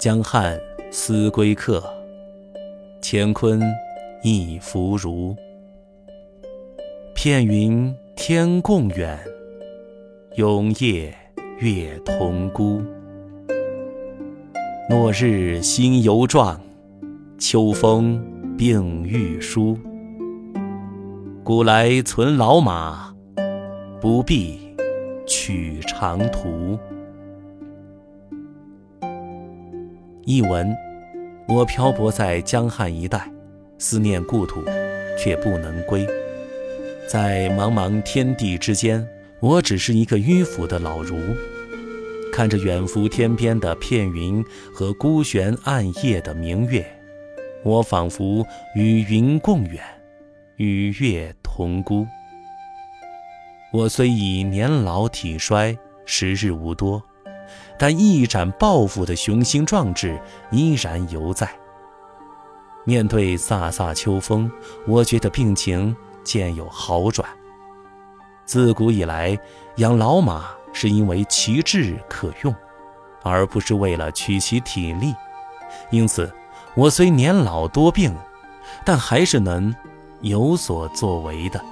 江汉思归客，乾坤亦弗如。片云天共远，永夜月同孤。落日新犹壮，秋风病愈疏。古来存老马，不必取长途。译文：我漂泊在江汉一带，思念故土，却不能归。在茫茫天地之间，我只是一个迂腐的老儒，看着远浮天边的片云和孤悬暗夜的明月，我仿佛与云共远，与月同孤。我虽已年老体衰，时日无多。但一展抱负的雄心壮志依然犹在。面对飒飒秋风，我觉得病情渐有好转。自古以来，养老马是因为其志可用，而不是为了取其体力。因此，我虽年老多病，但还是能有所作为的。